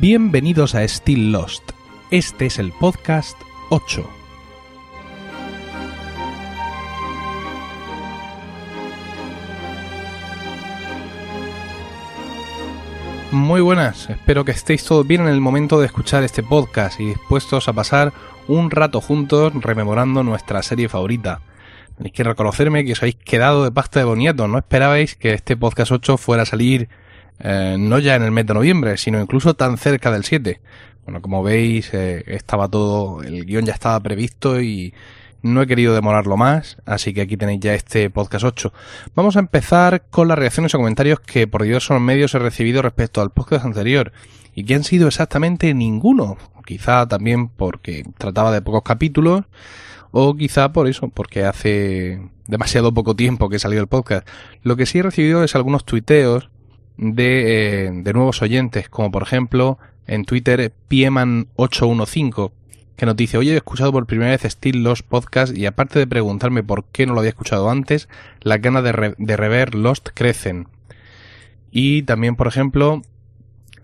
Bienvenidos a Still Lost. Este es el podcast 8. Muy buenas, espero que estéis todos bien en el momento de escuchar este podcast y dispuestos a pasar un rato juntos rememorando nuestra serie favorita. Tenéis que reconocerme que os habéis quedado de pasta de boniato, no esperabais que este podcast 8 fuera a salir eh, no ya en el mes de noviembre, sino incluso tan cerca del 7. Bueno, como veis, eh, estaba todo, el guion ya estaba previsto y no he querido demorarlo más, así que aquí tenéis ya este podcast 8. Vamos a empezar con las reacciones o comentarios que por diversos medios he recibido respecto al podcast anterior y que han sido exactamente ninguno. Quizá también porque trataba de pocos capítulos o quizá por eso, porque hace demasiado poco tiempo que salió el podcast. Lo que sí he recibido es algunos tuiteos de, eh, de nuevos oyentes, como por ejemplo en Twitter Pieman815 que nos dice, hoy he escuchado por primera vez Still Lost Podcast y aparte de preguntarme por qué no lo había escuchado antes, las ganas de, de rever Lost crecen. Y también, por ejemplo,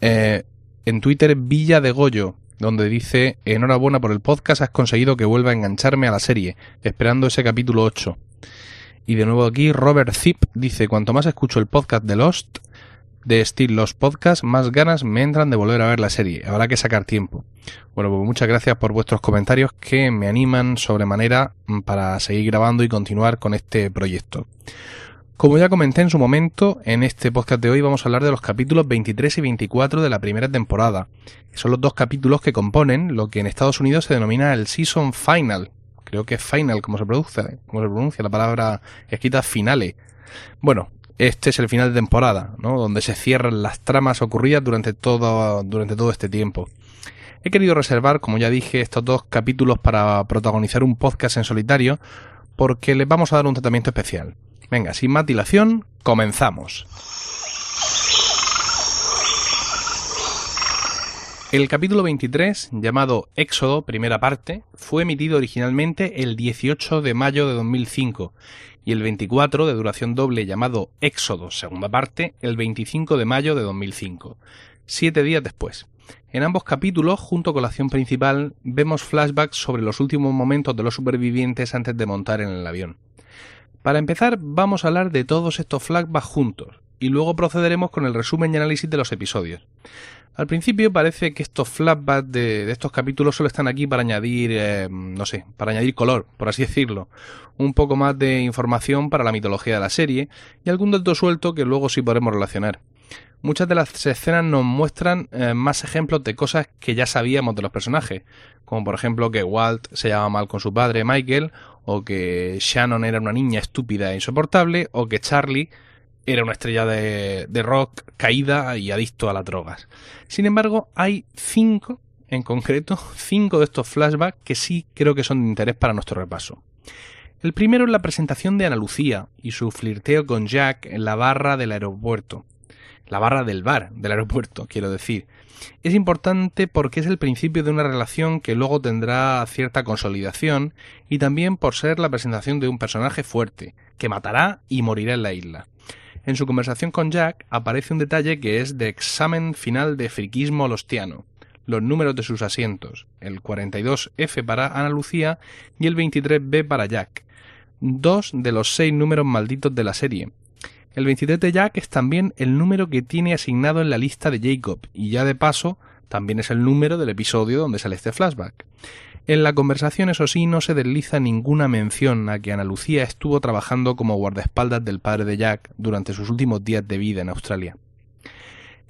eh, en Twitter Villa de Goyo, donde dice, enhorabuena por el podcast, has conseguido que vuelva a engancharme a la serie, esperando ese capítulo 8. Y de nuevo aquí, Robert Zip dice, cuanto más escucho el podcast de Lost, de Steel Los Podcasts, más ganas me entran de volver a ver la serie. Habrá que sacar tiempo. Bueno, pues muchas gracias por vuestros comentarios que me animan sobremanera para seguir grabando y continuar con este proyecto. Como ya comenté en su momento, en este podcast de hoy vamos a hablar de los capítulos 23 y 24 de la primera temporada, son los dos capítulos que componen lo que en Estados Unidos se denomina el Season Final. Creo que es final, como se pronuncia, como se pronuncia la palabra escrita finale. Bueno, este es el final de temporada, ¿no? Donde se cierran las tramas ocurridas durante todo, durante todo este tiempo. He querido reservar, como ya dije, estos dos capítulos para protagonizar un podcast en solitario, porque les vamos a dar un tratamiento especial. Venga, sin más dilación, comenzamos. El capítulo 23, llamado Éxodo, primera parte, fue emitido originalmente el 18 de mayo de 2005 y el 24 de duración doble llamado Éxodo, segunda parte, el 25 de mayo de 2005, siete días después. En ambos capítulos, junto con la acción principal, vemos flashbacks sobre los últimos momentos de los supervivientes antes de montar en el avión. Para empezar, vamos a hablar de todos estos flashbacks juntos, y luego procederemos con el resumen y análisis de los episodios. Al principio parece que estos flashbacks de, estos capítulos solo están aquí para añadir, eh, no sé, para añadir color, por así decirlo. Un poco más de información para la mitología de la serie y algún dato suelto que luego sí podremos relacionar. Muchas de las escenas nos muestran eh, más ejemplos de cosas que ya sabíamos de los personajes, como por ejemplo que Walt se llama mal con su padre Michael, o que Shannon era una niña estúpida e insoportable, o que Charlie era una estrella de, rock caída y adicto a las drogas. Sin embargo, hay cinco, en concreto, cinco de estos flashbacks que sí creo que son de interés para nuestro repaso. El primero es la presentación de Ana Lucía y su flirteo con Jack en la barra del aeropuerto. La barra del bar del aeropuerto, quiero decir. Es importante porque es el principio de una relación que luego tendrá cierta consolidación y también por ser la presentación de un personaje fuerte, que matará y morirá en la isla. En su conversación con Jack aparece un detalle que es de examen final de friquismo lostiano. Los números de sus asientos, el 42F para Ana Lucía y el 23B para Jack. Dos de los seis números malditos de la serie. El 23 de Jack es también el número que tiene asignado en la lista de Jacob, y ya de paso, también es el número del episodio donde sale este flashback. En la conversación, eso sí, no se desliza ninguna mención a que Ana Lucía estuvo trabajando como guardaespaldas del padre de Jack durante sus últimos días de vida en Australia.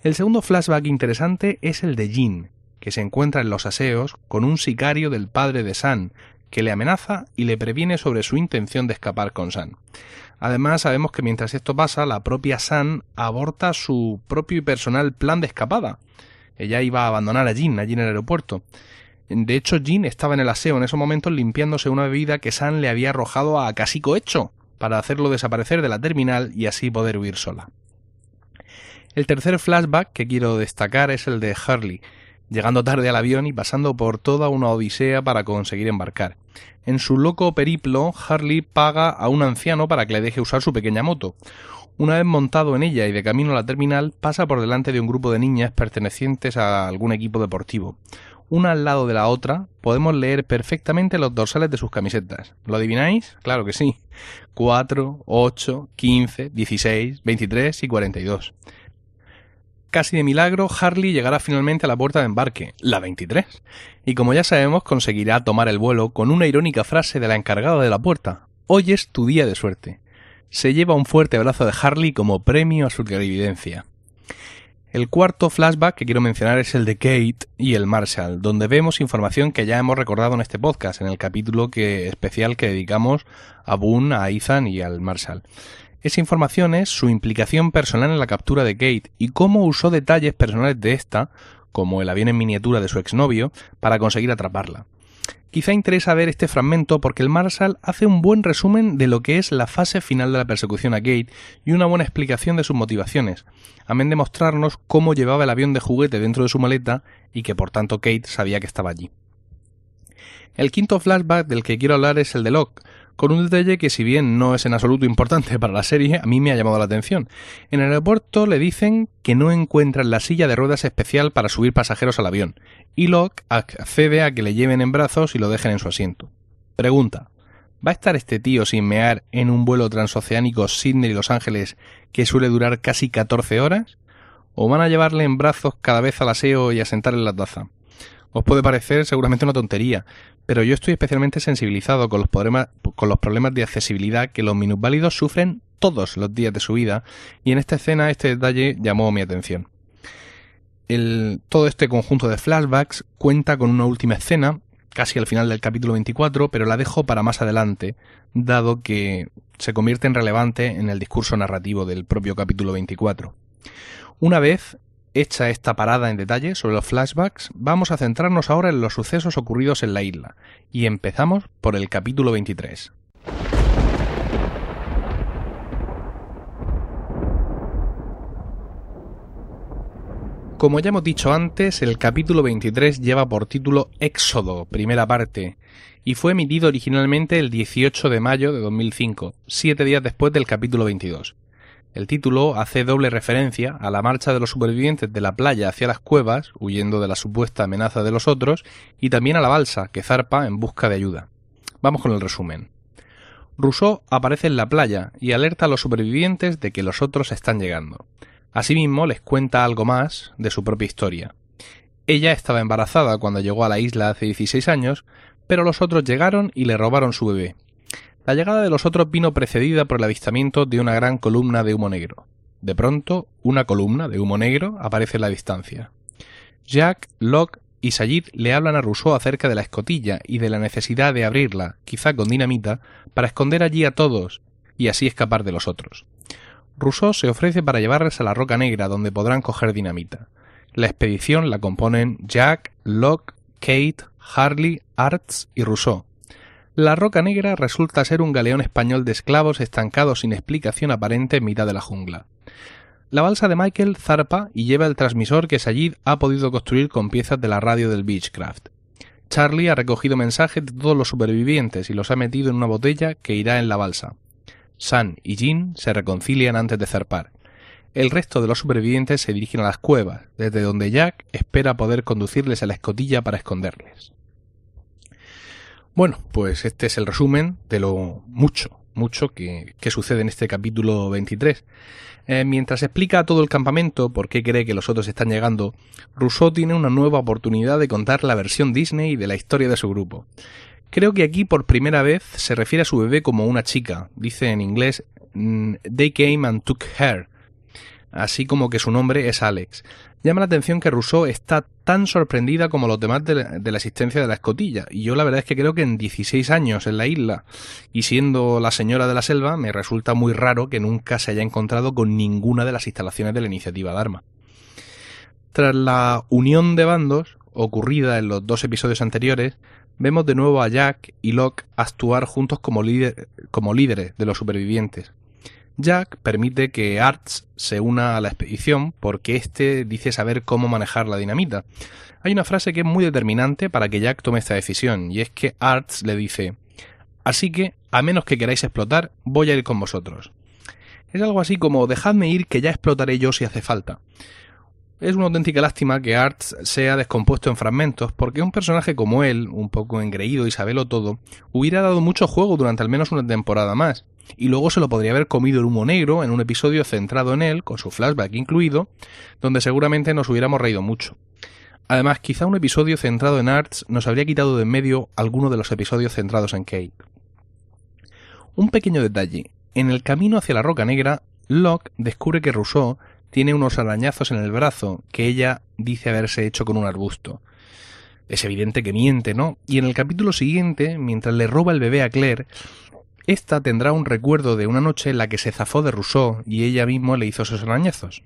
El segundo flashback interesante es el de Jean, que se encuentra en los aseos con un sicario del padre de San, que le amenaza y le previene sobre su intención de escapar con San. Además, sabemos que mientras esto pasa, la propia San aborta su propio y personal plan de escapada. Ella iba a abandonar a Jean allí en el aeropuerto. De hecho, Jean estaba en el aseo en esos momentos limpiándose una bebida que San le había arrojado a Casico Hecho para hacerlo desaparecer de la terminal y así poder huir sola. El tercer flashback que quiero destacar es el de Hurley, llegando tarde al avión y pasando por toda una odisea para conseguir embarcar. En su loco periplo, Harley paga a un anciano para que le deje usar su pequeña moto. Una vez montado en ella y de camino a la terminal, pasa por delante de un grupo de niñas pertenecientes a algún equipo deportivo. Una al lado de la otra, podemos leer perfectamente los dorsales de sus camisetas. ¿Lo adivináis? Claro que sí. 4, 8, 15, 16, 23 y 42. Casi de milagro, Harley llegará finalmente a la puerta de embarque, la 23, y como ya sabemos, conseguirá tomar el vuelo con una irónica frase de la encargada de la puerta. Hoy es tu día de suerte. Se lleva un fuerte abrazo de Harley como premio a su clarividencia. El cuarto flashback que quiero mencionar es el de Kate y el Marshall, donde vemos información que ya hemos recordado en este podcast, en el capítulo que, especial que dedicamos a Boone, a Ethan y al Marshall. Esa información es su implicación personal en la captura de Kate y cómo usó detalles personales de esta, como el avión en miniatura de su exnovio, para conseguir atraparla. Quizá interesa ver este fragmento porque el Marshall hace un buen resumen de lo que es la fase final de la persecución a Kate y una buena explicación de sus motivaciones, amén de mostrarnos cómo llevaba el avión de juguete dentro de su maleta y que por tanto Kate sabía que estaba allí. El quinto flashback del que quiero hablar es el de Locke, con un detalle que si bien no es en absoluto importante para la serie, a mí me ha llamado la atención. En el aeropuerto le dicen que no encuentran la silla de ruedas especial para subir pasajeros al avión, y Locke accede a que le lleven en brazos y lo dejen en su asiento. Pregunta. ¿Va a estar este tío sin mear en un vuelo transoceánico Sydney-Los Ángeles que suele durar casi 14 horas? ¿O van a llevarle en brazos cada vez al aseo y a sentar en la taza? Os puede parecer seguramente una tontería, pero yo estoy especialmente sensibilizado con los, problemas, de accesibilidad que los minusválidos sufren todos los días de su vida, y en esta escena este detalle llamó mi atención. Todo este conjunto de flashbacks cuenta con una última escena, casi al final del capítulo 24, pero la dejo para más adelante, dado que se convierte en relevante en el discurso narrativo del propio capítulo 24. Una vez Hecha esta parada en detalle sobre los flashbacks, vamos a centrarnos ahora en los sucesos ocurridos en la isla, y empezamos por el capítulo 23. Como ya hemos dicho antes, el capítulo 23 lleva por título Éxodo, primera parte, y fue emitido originalmente el 18 de mayo de 2005, siete días después del capítulo 22. El título hace doble referencia a la marcha de los supervivientes de la playa hacia las cuevas, huyendo de la supuesta amenaza de los otros, y también a la balsa, que zarpa en busca de ayuda. Vamos con el resumen. Rousseau aparece en la playa y alerta a los supervivientes de que los otros están llegando. Asimismo, les cuenta algo más de su propia historia. Ella estaba embarazada cuando llegó a la isla hace 16 años, pero los otros llegaron y le robaron su bebé, la llegada de los otros vino precedida por el avistamiento de una gran columna de humo negro. De pronto, una columna de humo negro aparece en la distancia. Jack, Locke y Sayid le hablan a Rousseau acerca de la escotilla y de la necesidad de abrirla, quizá con dinamita, para esconder allí a todos y así escapar de los otros. Rousseau se ofrece para llevarles a la Roca Negra donde podrán coger dinamita. La expedición la componen Jack, Locke, Kate, Harley, Arts y Rousseau, la Roca Negra resulta ser un galeón español de esclavos estancados sin explicación aparente en mitad de la jungla. La balsa de Michael zarpa y lleva el transmisor que Sayid ha podido construir con piezas de la radio del Beechcraft. Charlie ha recogido mensajes de todos los supervivientes y los ha metido en una botella que irá en la balsa. San y Jean se reconcilian antes de zarpar. El resto de los supervivientes se dirigen a las cuevas, desde donde Jack espera poder conducirles a la escotilla para esconderles. Bueno, pues este es el resumen de lo mucho, mucho que, sucede en este capítulo 23. Eh, mientras explica todo el campamento por qué cree que los otros están llegando, Rousseau tiene una nueva oportunidad de contar la versión Disney de la historia de su grupo. Creo que aquí por primera vez se refiere a su bebé como una chica. Dice en inglés mm, They came and took her, así como que su nombre es Alex. Llama la atención que Rousseau está tan sorprendida como los demás de la, existencia de la escotilla, y yo la verdad es que creo que en 16 años en la isla, y siendo la señora de la selva, me resulta muy raro que nunca se haya encontrado con ninguna de las instalaciones de la iniciativa Dharma. Tras la unión de bandos, ocurrida en los dos episodios anteriores, vemos de nuevo a Jack y Locke actuar juntos como, como líderes de los supervivientes. Jack permite que Arts se una a la expedición porque éste dice saber cómo manejar la dinamita. Hay una frase que es muy determinante para que Jack tome esta decisión, y es que Arts le dice Así que, a menos que queráis explotar, voy a ir con vosotros. Es algo así como dejadme ir que ya explotaré yo si hace falta. Es una auténtica lástima que Arts sea descompuesto en fragmentos, porque un personaje como él, un poco engreído y sabelo todo, hubiera dado mucho juego durante al menos una temporada más, y luego se lo podría haber comido el humo negro en un episodio centrado en él, con su flashback incluido, donde seguramente nos hubiéramos reído mucho. Además, quizá un episodio centrado en Arts nos habría quitado de en medio alguno de los episodios centrados en Kate. Un pequeño detalle. En el camino hacia la Roca Negra, Locke descubre que Rousseau tiene unos arañazos en el brazo que ella dice haberse hecho con un arbusto. Es evidente que miente, ¿no? Y en el capítulo siguiente, mientras le roba el bebé a Claire, esta tendrá un recuerdo de una noche en la que se zafó de Rousseau y ella misma le hizo esos arañazos.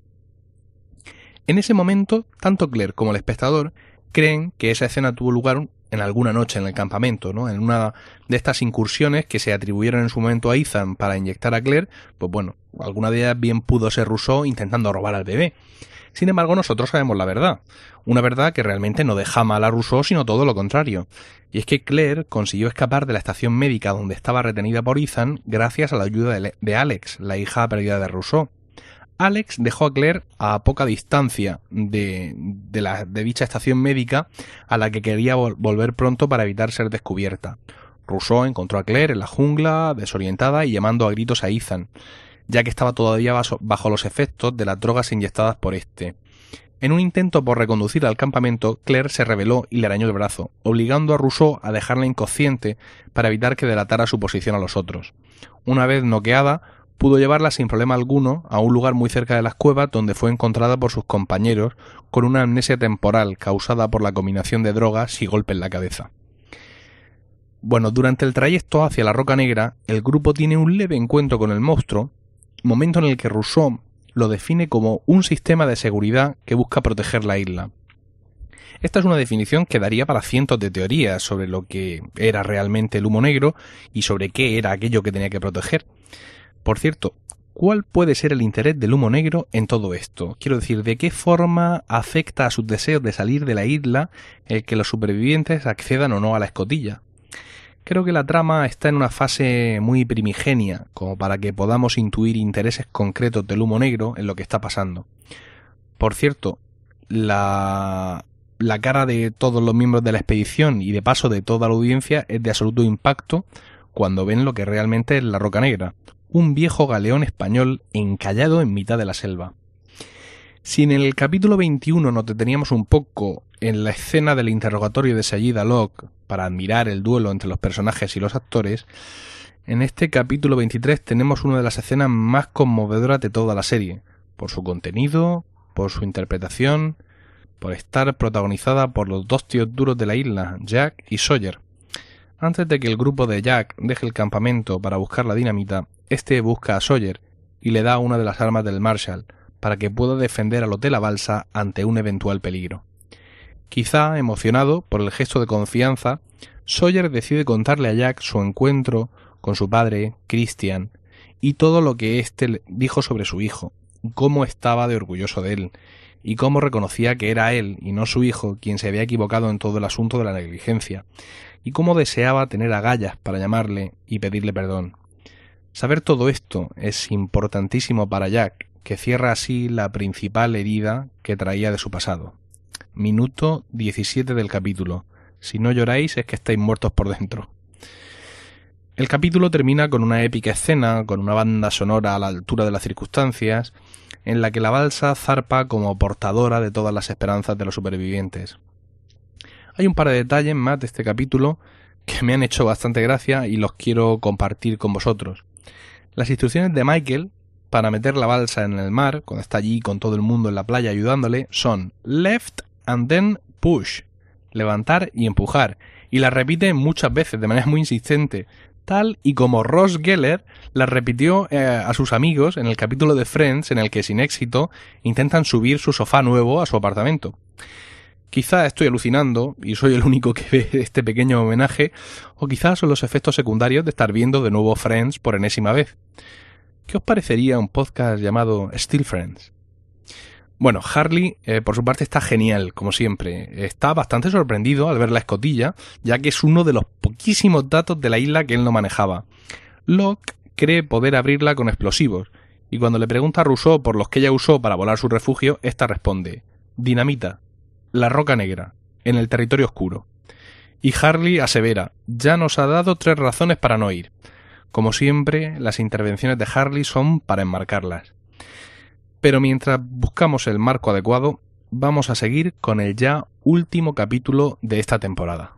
En ese momento, tanto Claire como el espectador creen que esa escena tuvo lugar en alguna noche en el campamento, ¿no? En una de estas incursiones que se atribuyeron en su momento a Ethan para inyectar a Claire, pues bueno, alguna de ellas bien pudo ser Rousseau intentando robar al bebé. Sin embargo, nosotros sabemos la verdad. Una verdad que realmente no deja mal a Rousseau, sino todo lo contrario. Y es que Claire consiguió escapar de la estación médica donde estaba retenida por Ethan gracias a la ayuda de Alex, la hija perdida de Rousseau. Alex dejó a Claire a poca distancia de, la, dicha estación médica a la que quería volver pronto para evitar ser descubierta. Rousseau encontró a Claire en la jungla, desorientada y llamando a gritos a Ethan, ya que estaba todavía bajo los efectos de las drogas inyectadas por este. En un intento por reconducir al campamento, Claire se rebeló y le arañó el brazo, obligando a Rousseau a dejarla inconsciente para evitar que delatara su posición a los otros. Una vez noqueada, pudo llevarla sin problema alguno a un lugar muy cerca de las cuevas donde fue encontrada por sus compañeros con una amnesia temporal causada por la combinación de drogas y golpe en la cabeza. Bueno, durante el trayecto hacia la Roca Negra, el grupo tiene un leve encuentro con el monstruo, momento en el que Rousseau lo define como un sistema de seguridad que busca proteger la isla. Esta es una definición que daría para cientos de teorías sobre lo que era realmente el humo negro y sobre qué era aquello que tenía que proteger. Por cierto, ¿cuál puede ser el interés del humo negro en todo esto? Quiero decir, ¿de qué forma afecta a sus deseos de salir de la isla el que los supervivientes accedan o no a la escotilla? Creo que la trama está en una fase muy primigenia, como para que podamos intuir intereses concretos del humo negro en lo que está pasando. Por cierto, la, la cara de todos los miembros de la expedición y de paso de toda la audiencia es de absoluto impacto cuando ven lo que realmente es la Roca Negra, un viejo galeón español encallado en mitad de la selva. Si en el capítulo 21 nos deteníamos un poco en la escena del interrogatorio de Sayida Locke para admirar el duelo entre los personajes y los actores, en este capítulo 23 tenemos una de las escenas más conmovedoras de toda la serie, por su contenido, por su interpretación, por estar protagonizada por los dos tíos duros de la isla, Jack y Sawyer. Antes de que el grupo de Jack deje el campamento para buscar la dinamita, este busca a Sawyer y le da una de las armas del Marshall para que pueda defender al Hotel La Balsa ante un eventual peligro. Quizá, emocionado por el gesto de confianza, Sawyer decide contarle a Jack su encuentro con su padre, Christian, y todo lo que éste dijo sobre su hijo, cómo estaba de orgulloso de él, y cómo reconocía que era él y no su hijo quien se había equivocado en todo el asunto de la negligencia, y cómo deseaba tener agallas para llamarle y pedirle perdón. Saber todo esto es importantísimo para Jack, que cierra así la principal herida que traía de su pasado. Minuto 17 del capítulo. Si no lloráis es que estáis muertos por dentro. El capítulo termina con una épica escena, con una banda sonora a la altura de las circunstancias, en la que la balsa zarpa como portadora de todas las esperanzas de los supervivientes. Hay un par de detalles más de este capítulo que me han hecho bastante gracia y los quiero compartir con vosotros. Las instrucciones de Michael para meter la balsa en el mar, cuando está allí con todo el mundo en la playa ayudándole, son left and then push, levantar y empujar, y las repite muchas veces de manera muy insistente, tal y como Ross Geller las repitió eh, a sus amigos en el capítulo de Friends en el que sin éxito intentan subir su sofá nuevo a su apartamento. Quizá estoy alucinando y soy el único que ve este pequeño homenaje, o quizás son los efectos secundarios de estar viendo de nuevo Friends por enésima vez. ¿Qué os parecería un podcast llamado Still Friends? Bueno, Harley, eh, por su parte, está genial, como siempre. Está bastante sorprendido al ver la escotilla, ya que es uno de los poquísimos datos de la isla que él no manejaba. Locke cree poder abrirla con explosivos, y cuando le pregunta a Rousseau por los que ella usó para volar su refugio, ésta responde: Dinamita, la roca negra, en el territorio oscuro. Y Harley asevera: Ya nos ha dado tres razones para no ir. Como siempre, las intervenciones de Harley son para enmarcarlas. Pero mientras buscamos el marco adecuado, vamos a seguir con el ya último capítulo de esta temporada.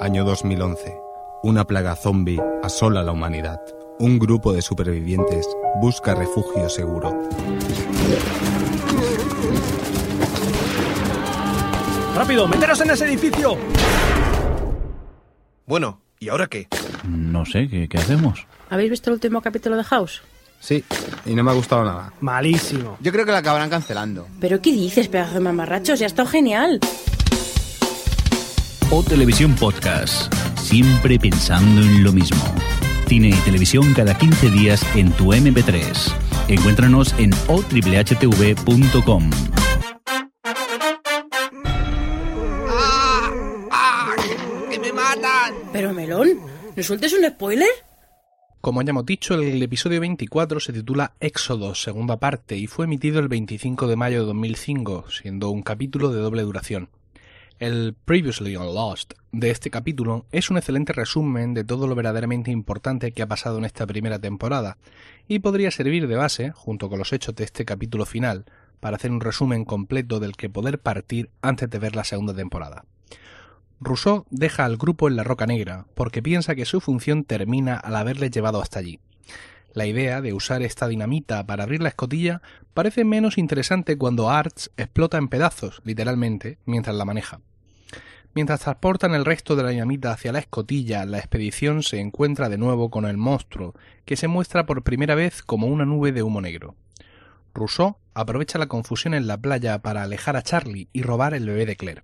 Año 2011. Una plaga zombie asola la humanidad. Un grupo de supervivientes busca refugio seguro. ¡Rápido! ¡Meteros en ese edificio! Bueno, ¿y ahora qué? No sé, ¿qué, qué hacemos? ¿Habéis visto el último capítulo de House? Sí, y no me ha gustado nada. Malísimo. Yo creo que la acabarán cancelando. ¿Pero qué dices, pedazo de mamarrachos? Ya ha estado genial. O Televisión Podcast. Siempre pensando en lo mismo. Cine y televisión cada 15 días en tu MP3. Encuéntranos en otriplehtv.com. Pero Melón, ¿no sueltes un spoiler? Como ya hemos dicho, el episodio 24 se titula Éxodo, segunda parte, y fue emitido el 25 de mayo de 2005, siendo un capítulo de doble duración. El Previously on Lost de este capítulo es un excelente resumen de todo lo verdaderamente importante que ha pasado en esta primera temporada, y podría servir de base, junto con los hechos de este capítulo final, para hacer un resumen completo del que poder partir antes de ver la segunda temporada. Rousseau deja al grupo en la Roca Negra porque piensa que su función termina al haberle llevado hasta allí. La idea de usar esta dinamita para abrir la escotilla parece menos interesante cuando Arts explota en pedazos, literalmente, mientras la maneja. Mientras transportan el resto de la dinamita hacia la escotilla, la expedición se encuentra de nuevo con el monstruo, que se muestra por primera vez como una nube de humo negro. Rousseau aprovecha la confusión en la playa para alejar a Charlie y robar el bebé de Claire.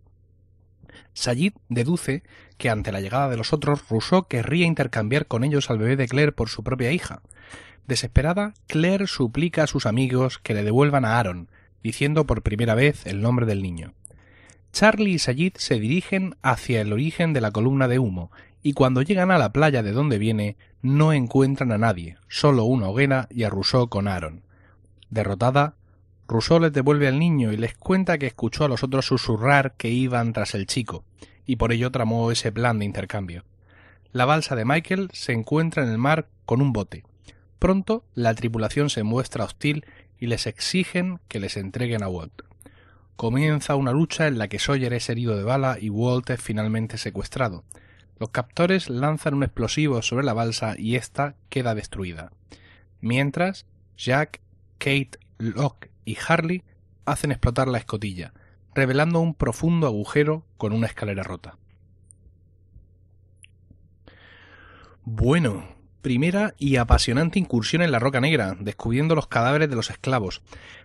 Sayid deduce que ante la llegada de los otros, Rousseau querría intercambiar con ellos al bebé de Claire por su propia hija. Desesperada, Claire suplica a sus amigos que le devuelvan a Aaron, diciendo por primera vez el nombre del niño. Charlie y Sayid se dirigen hacia el origen de la columna de humo, y cuando llegan a la playa de donde viene, no encuentran a nadie, solo una hoguera y a Rousseau con Aaron. Derrotada, Rousseau les devuelve al niño y les cuenta que escuchó a los otros susurrar que iban tras el chico, y por ello tramó ese plan de intercambio. La balsa de Michael se encuentra en el mar con un bote. Pronto la tripulación se muestra hostil y les exigen que les entreguen a Walt. Comienza una lucha en la que Sawyer es herido de bala y Walt es finalmente secuestrado. Los captores lanzan un explosivo sobre la balsa y ésta queda destruida. Mientras, Jack, Kate, Locke y Harley hacen explotar la escotilla, revelando un profundo agujero con una escalera rota. Bueno, primera y apasionante incursión en la Roca Negra, descubriendo los cadáveres de los esclavos.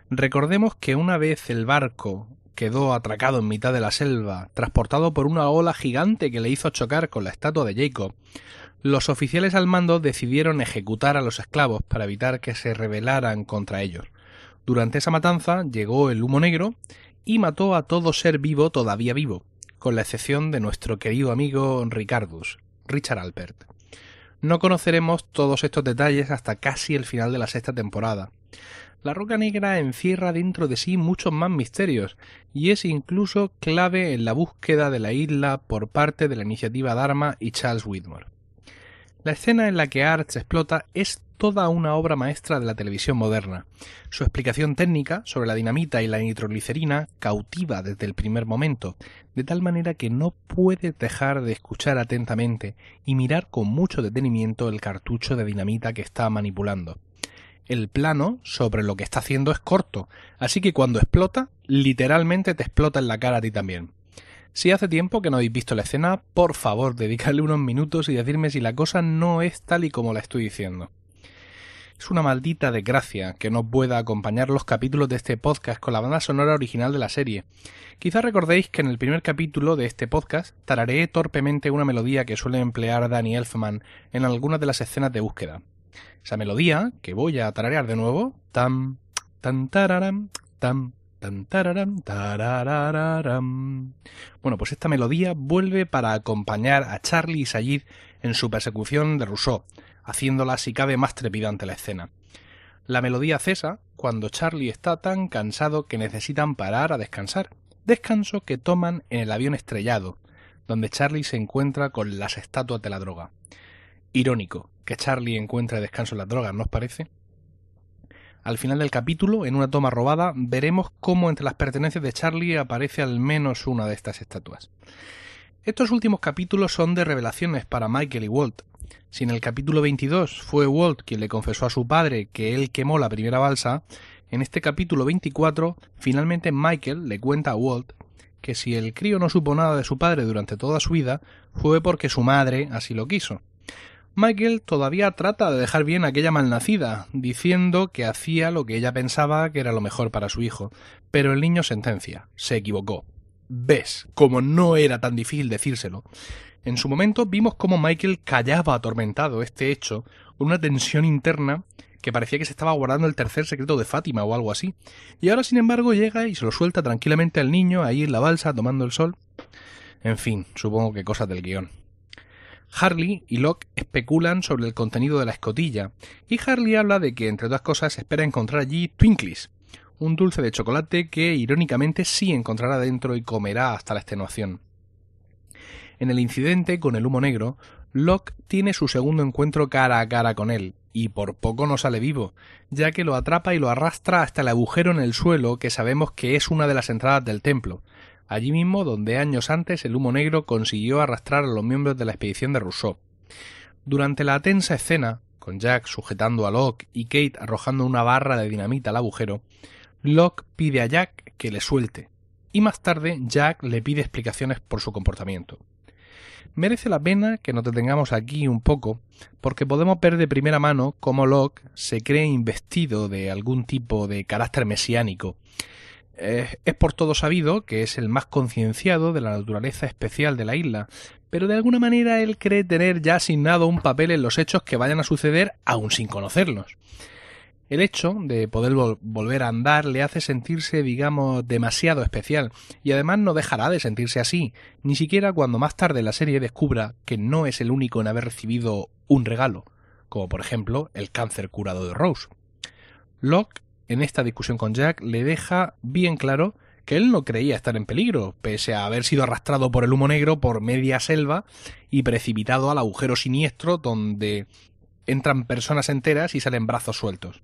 Recordemos que una vez el barco quedó atracado en mitad de la selva, transportado por una ola gigante que le hizo chocar con la estatua de Jacob, los oficiales al mando decidieron ejecutar a los esclavos para evitar que se rebelaran contra ellos. Durante esa matanza llegó el humo negro y mató a todo ser vivo todavía vivo, con la excepción de nuestro querido amigo Ricardus, Richard Alpert. No conoceremos todos estos detalles hasta casi el final de la sexta temporada. La Roca Negra encierra dentro de sí muchos más misterios y es incluso clave en la búsqueda de la isla por parte de la iniciativa Dharma y Charles Whitmore. La escena en la que Arts explota es toda una obra maestra de la televisión moderna. Su explicación técnica sobre la dinamita y la nitroglicerina cautiva desde el primer momento, de tal manera que no puedes dejar de escuchar atentamente y mirar con mucho detenimiento el cartucho de dinamita que está manipulando. El plano sobre lo que está haciendo es corto, así que cuando explota, literalmente te explota en la cara a ti también. Si hace tiempo que no habéis visto la escena, por favor, dedicarle unos minutos y decirme si la cosa no es tal y como la estoy diciendo. Es una maldita desgracia que no pueda acompañar los capítulos de este podcast con la banda sonora original de la serie. Quizá recordéis que en el primer capítulo de este podcast tarareé torpemente una melodía que suele emplear Danny Elfman en algunas de las escenas de búsqueda. Esa melodía, que voy a tararear de nuevo, tam, tan tararam, tam, tan, tararam, tararararam. Bueno, pues esta melodía vuelve para acompañar a Charlie y Sayid en su persecución de Rousseau, haciéndola si cabe más trepidante la escena. La melodía cesa cuando Charlie está tan cansado que necesitan parar a descansar, descanso que toman en el avión estrellado, donde Charlie se encuentra con las estatuas de la droga. Irónico que Charlie encuentre descanso en las drogas, ¿no os parece? Al final del capítulo, en una toma robada, veremos cómo entre las pertenencias de Charlie aparece al menos una de estas estatuas. Estos últimos capítulos son de revelaciones para Michael y Walt. Si en el capítulo 22 fue Walt quien le confesó a su padre que él quemó la primera balsa, en este capítulo 24 finalmente Michael le cuenta a Walt que si el crío no supo nada de su padre durante toda su vida fue porque su madre así lo quiso. Michael todavía trata de dejar bien a aquella malnacida, diciendo que hacía lo que ella pensaba que era lo mejor para su hijo, pero el niño sentencia, se equivocó. Ves, como no era tan difícil decírselo. En su momento vimos cómo Michael callaba atormentado este hecho, con una tensión interna que parecía que se estaba guardando el tercer secreto de Fátima o algo así. Y ahora, sin embargo, llega y se lo suelta tranquilamente al niño ahí en la balsa tomando el sol. En fin, supongo que cosas del guion. Harley y Locke especulan sobre el contenido de la escotilla, y Harley habla de que, entre otras cosas, espera encontrar allí Twinklies, un dulce de chocolate que, irónicamente, sí encontrará dentro y comerá hasta la extenuación. En el incidente con el humo negro, Locke tiene su segundo encuentro cara a cara con él, y por poco no sale vivo, ya que lo atrapa y lo arrastra hasta el agujero en el suelo que sabemos que es una de las entradas del templo, allí mismo donde años antes el humo negro consiguió arrastrar a los miembros de la expedición de Rousseau. Durante la tensa escena, con Jack sujetando a Locke y Kate arrojando una barra de dinamita al agujero, Locke pide a Jack que le suelte, y más tarde Jack le pide explicaciones por su comportamiento. Merece la pena que nos detengamos aquí un poco, porque podemos ver de primera mano cómo Locke se cree investido de algún tipo de carácter mesiánico, es por todo sabido que es el más concienciado de la naturaleza especial de la isla, pero de alguna manera él cree tener ya asignado un papel en los hechos que vayan a suceder aún sin conocerlos. El hecho de poder volver a andar le hace sentirse, digamos, demasiado especial, y además no dejará de sentirse así, ni siquiera cuando más tarde la serie descubra que no es el único en haber recibido un regalo, como por ejemplo el cáncer curado de Rose. Locke en esta discusión con Jack le deja bien claro que él no creía estar en peligro, pese a haber sido arrastrado por el humo negro por media selva y precipitado al agujero siniestro donde entran personas enteras y salen brazos sueltos.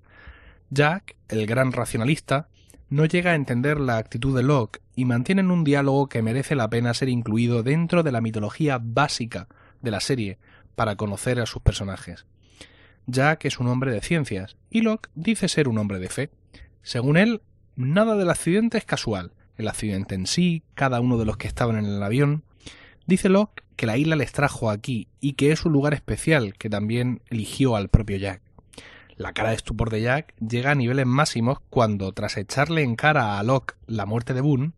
Jack, el gran racionalista, no llega a entender la actitud de Locke y mantienen un diálogo que merece la pena ser incluido dentro de la mitología básica de la serie para conocer a sus personajes. Jack es un hombre de ciencias y Locke dice ser un hombre de fe. Según él, nada del accidente es casual. El accidente en sí, cada uno de los que estaban en el avión. Dice Locke que la isla les trajo aquí y que es un lugar especial que también eligió al propio Jack. La cara de estupor de Jack llega a niveles máximos cuando, tras echarle en cara a Locke la muerte de Boone,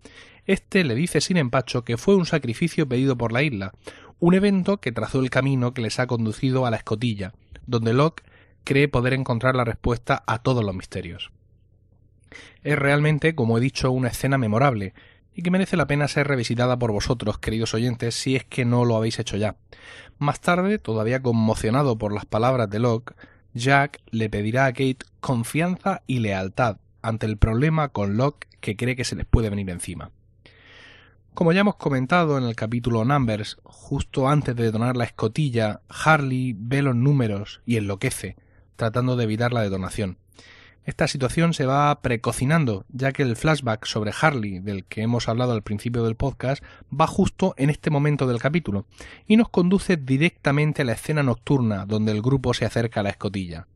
este le dice sin empacho que fue un sacrificio pedido por la isla, un evento que trazó el camino que les ha conducido a la escotilla, donde Locke cree poder encontrar la respuesta a todos los misterios. Es realmente, como he dicho, una escena memorable, y que merece la pena ser revisitada por vosotros, queridos oyentes, si es que no lo habéis hecho ya. Más tarde, todavía conmocionado por las palabras de Locke, Jack le pedirá a Kate confianza y lealtad ante el problema con Locke que cree que se les puede venir encima. Como ya hemos comentado en el capítulo Numbers, justo antes de detonar la escotilla, Harley ve los números y enloquece, tratando de evitar la detonación. Esta situación se va precocinando, ya que el flashback sobre Harley, del que hemos hablado al principio del podcast, va justo en este momento del capítulo, y nos conduce directamente a la escena nocturna donde el grupo se acerca a la escotilla.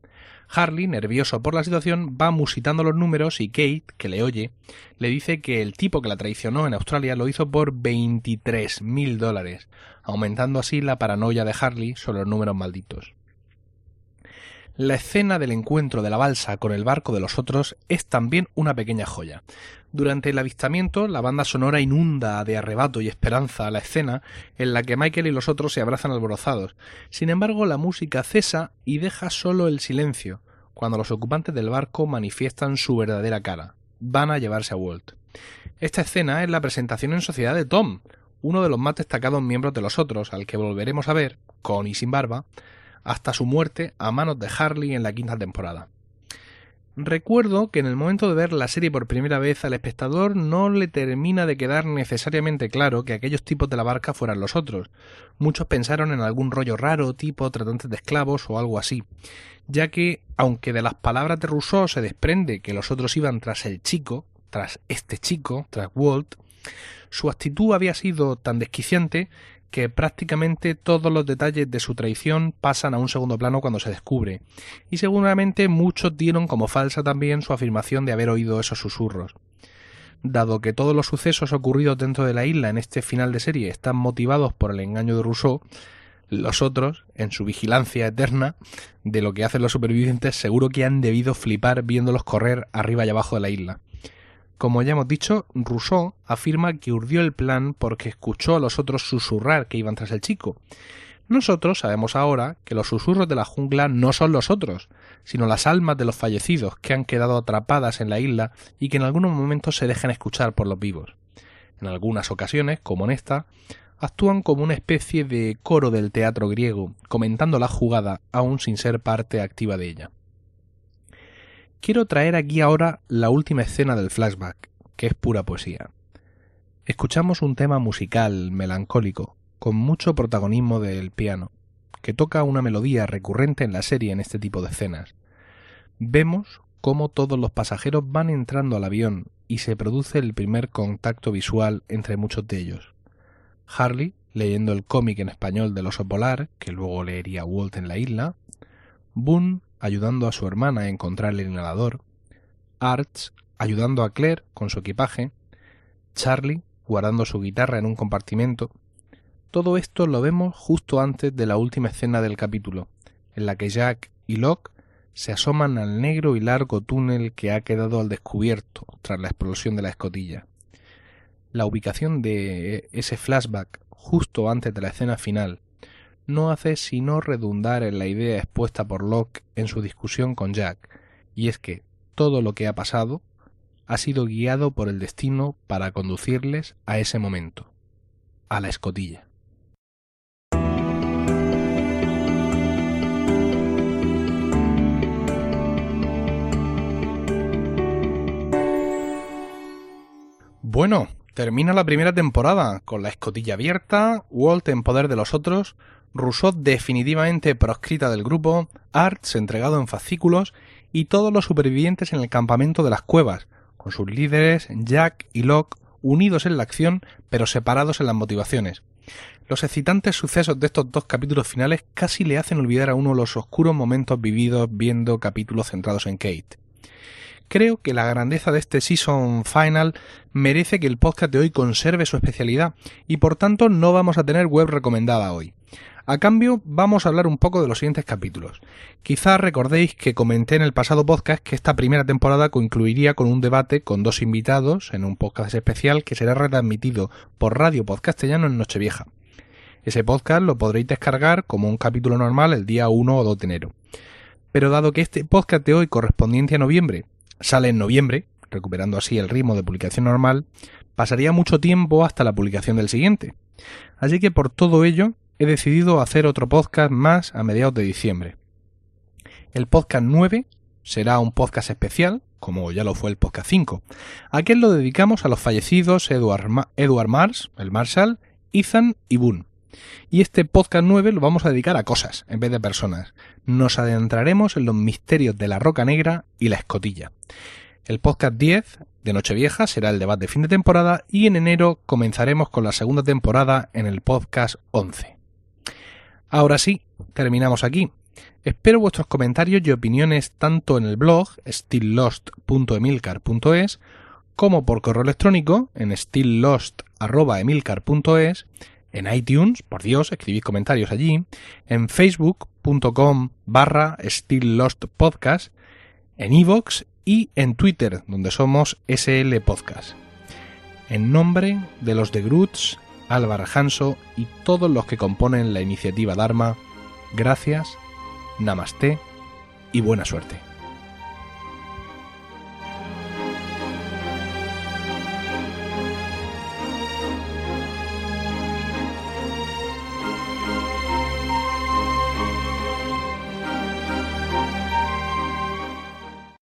Harley, nervioso por la situación, va musitando los números y Kate, que le oye, le dice que el tipo que la traicionó en Australia lo hizo por 23 mil dólares, aumentando así la paranoia de Harley sobre los números malditos. La escena del encuentro de la balsa con el barco de los otros es también una pequeña joya. Durante el avistamiento, la banda sonora inunda de arrebato y esperanza la escena en la que Michael y los otros se abrazan alborozados. Sin embargo, la música cesa y deja solo el silencio, cuando los ocupantes del barco manifiestan su verdadera cara, van a llevarse a Walt. Esta escena es la presentación en sociedad de Tom, uno de los más destacados miembros de los otros, al que volveremos a ver, con y sin barba, hasta su muerte a manos de Harley en la quinta temporada. Recuerdo que en el momento de ver la serie por primera vez al espectador no le termina de quedar necesariamente claro que aquellos tipos de la barca fueran los otros. Muchos pensaron en algún rollo raro, tipo tratantes de esclavos o algo así, ya que, aunque de las palabras de Rousseau se desprende que los otros iban tras el chico, tras este chico, tras Walt, su actitud había sido tan desquiciante que prácticamente todos los detalles de su traición pasan a un segundo plano cuando se descubre, y seguramente muchos dieron como falsa también su afirmación de haber oído esos susurros. Dado que todos los sucesos ocurridos dentro de la isla en este final de serie están motivados por el engaño de Rousseau, los otros, en su vigilancia eterna de lo que hacen los supervivientes, seguro que han debido flipar viéndolos correr arriba y abajo de la isla. Como ya hemos dicho, Rousseau afirma que urdió el plan porque escuchó a los otros susurrar que iban tras el chico. Nosotros sabemos ahora que los susurros de la jungla no son los otros, sino las almas de los fallecidos que han quedado atrapadas en la isla y que en algunos momentos se dejan escuchar por los vivos. En algunas ocasiones, como en esta, actúan como una especie de coro del teatro griego, comentando la jugada aún sin ser parte activa de ella. Quiero traer aquí ahora la última escena del flashback, que es pura poesía. Escuchamos un tema musical, melancólico, con mucho protagonismo del piano, que toca una melodía recurrente en la serie en este tipo de escenas. Vemos cómo todos los pasajeros van entrando al avión y se produce el primer contacto visual entre muchos de ellos. Harley, leyendo el cómic en español del oso polar, que luego leería Walt en la isla, Boone ayudando a su hermana a encontrar el inhalador, Arch ayudando a Claire con su equipaje, Charlie guardando su guitarra en un compartimento. Todo esto lo vemos justo antes de la última escena del capítulo, en la que Jack y Locke se asoman al negro y largo túnel que ha quedado al descubierto tras la explosión de la escotilla. La ubicación de ese flashback justo antes de la escena final no hace sino redundar en la idea expuesta por Locke en su discusión con Jack, y es que todo lo que ha pasado ha sido guiado por el destino para conducirles a ese momento, a la escotilla. Bueno, termina la primera temporada con la escotilla abierta, Walt en poder de los otros, Rousseau definitivamente proscrita del grupo, Arts entregado en fascículos y todos los supervivientes en el campamento de las cuevas, con sus líderes Jack y Locke unidos en la acción pero separados en las motivaciones. Los excitantes sucesos de estos dos capítulos finales casi le hacen olvidar a uno los oscuros momentos vividos viendo capítulos centrados en Kate. Creo que la grandeza de este season final merece que el podcast de hoy conserve su especialidad y por tanto no vamos a tener web recomendada hoy. A cambio, vamos a hablar un poco de los siguientes capítulos. Quizás recordéis que comenté en el pasado podcast que esta primera temporada concluiría con un debate con dos invitados en un podcast especial que será retransmitido por Radio Podcastellano en Nochevieja. Ese podcast lo podréis descargar como un capítulo normal el día 1 o 2 de enero. Pero dado que este podcast de hoy correspondiente a noviembre sale en noviembre, recuperando así el ritmo de publicación normal, pasaría mucho tiempo hasta la publicación del siguiente. Así que por todo ello he decidido hacer otro podcast más a mediados de diciembre. El podcast 9 será un podcast especial, como ya lo fue el podcast 5. Aquel lo dedicamos a los fallecidos Edward, Mars, el Marshall, Ethan y Boone. Y este podcast 9 lo vamos a dedicar a cosas en vez de personas. Nos adentraremos en los misterios de la roca negra y la escotilla. El podcast 10 de Nochevieja será el debate de fin de temporada y en enero comenzaremos con la segunda temporada en el podcast 11. Ahora sí, terminamos aquí. Espero vuestros comentarios y opiniones tanto en el blog stilllost.emilcar.es como por correo electrónico en stilllost.emilcar.es, en iTunes, por Dios, escribid comentarios allí, en facebook.com barra stilllostpodcast, en iVoox y en Twitter, donde somos SL Podcast. En nombre de los de Groots, Álvaro Hanso y todos los que componen la iniciativa Dharma, gracias, namaste y buena suerte.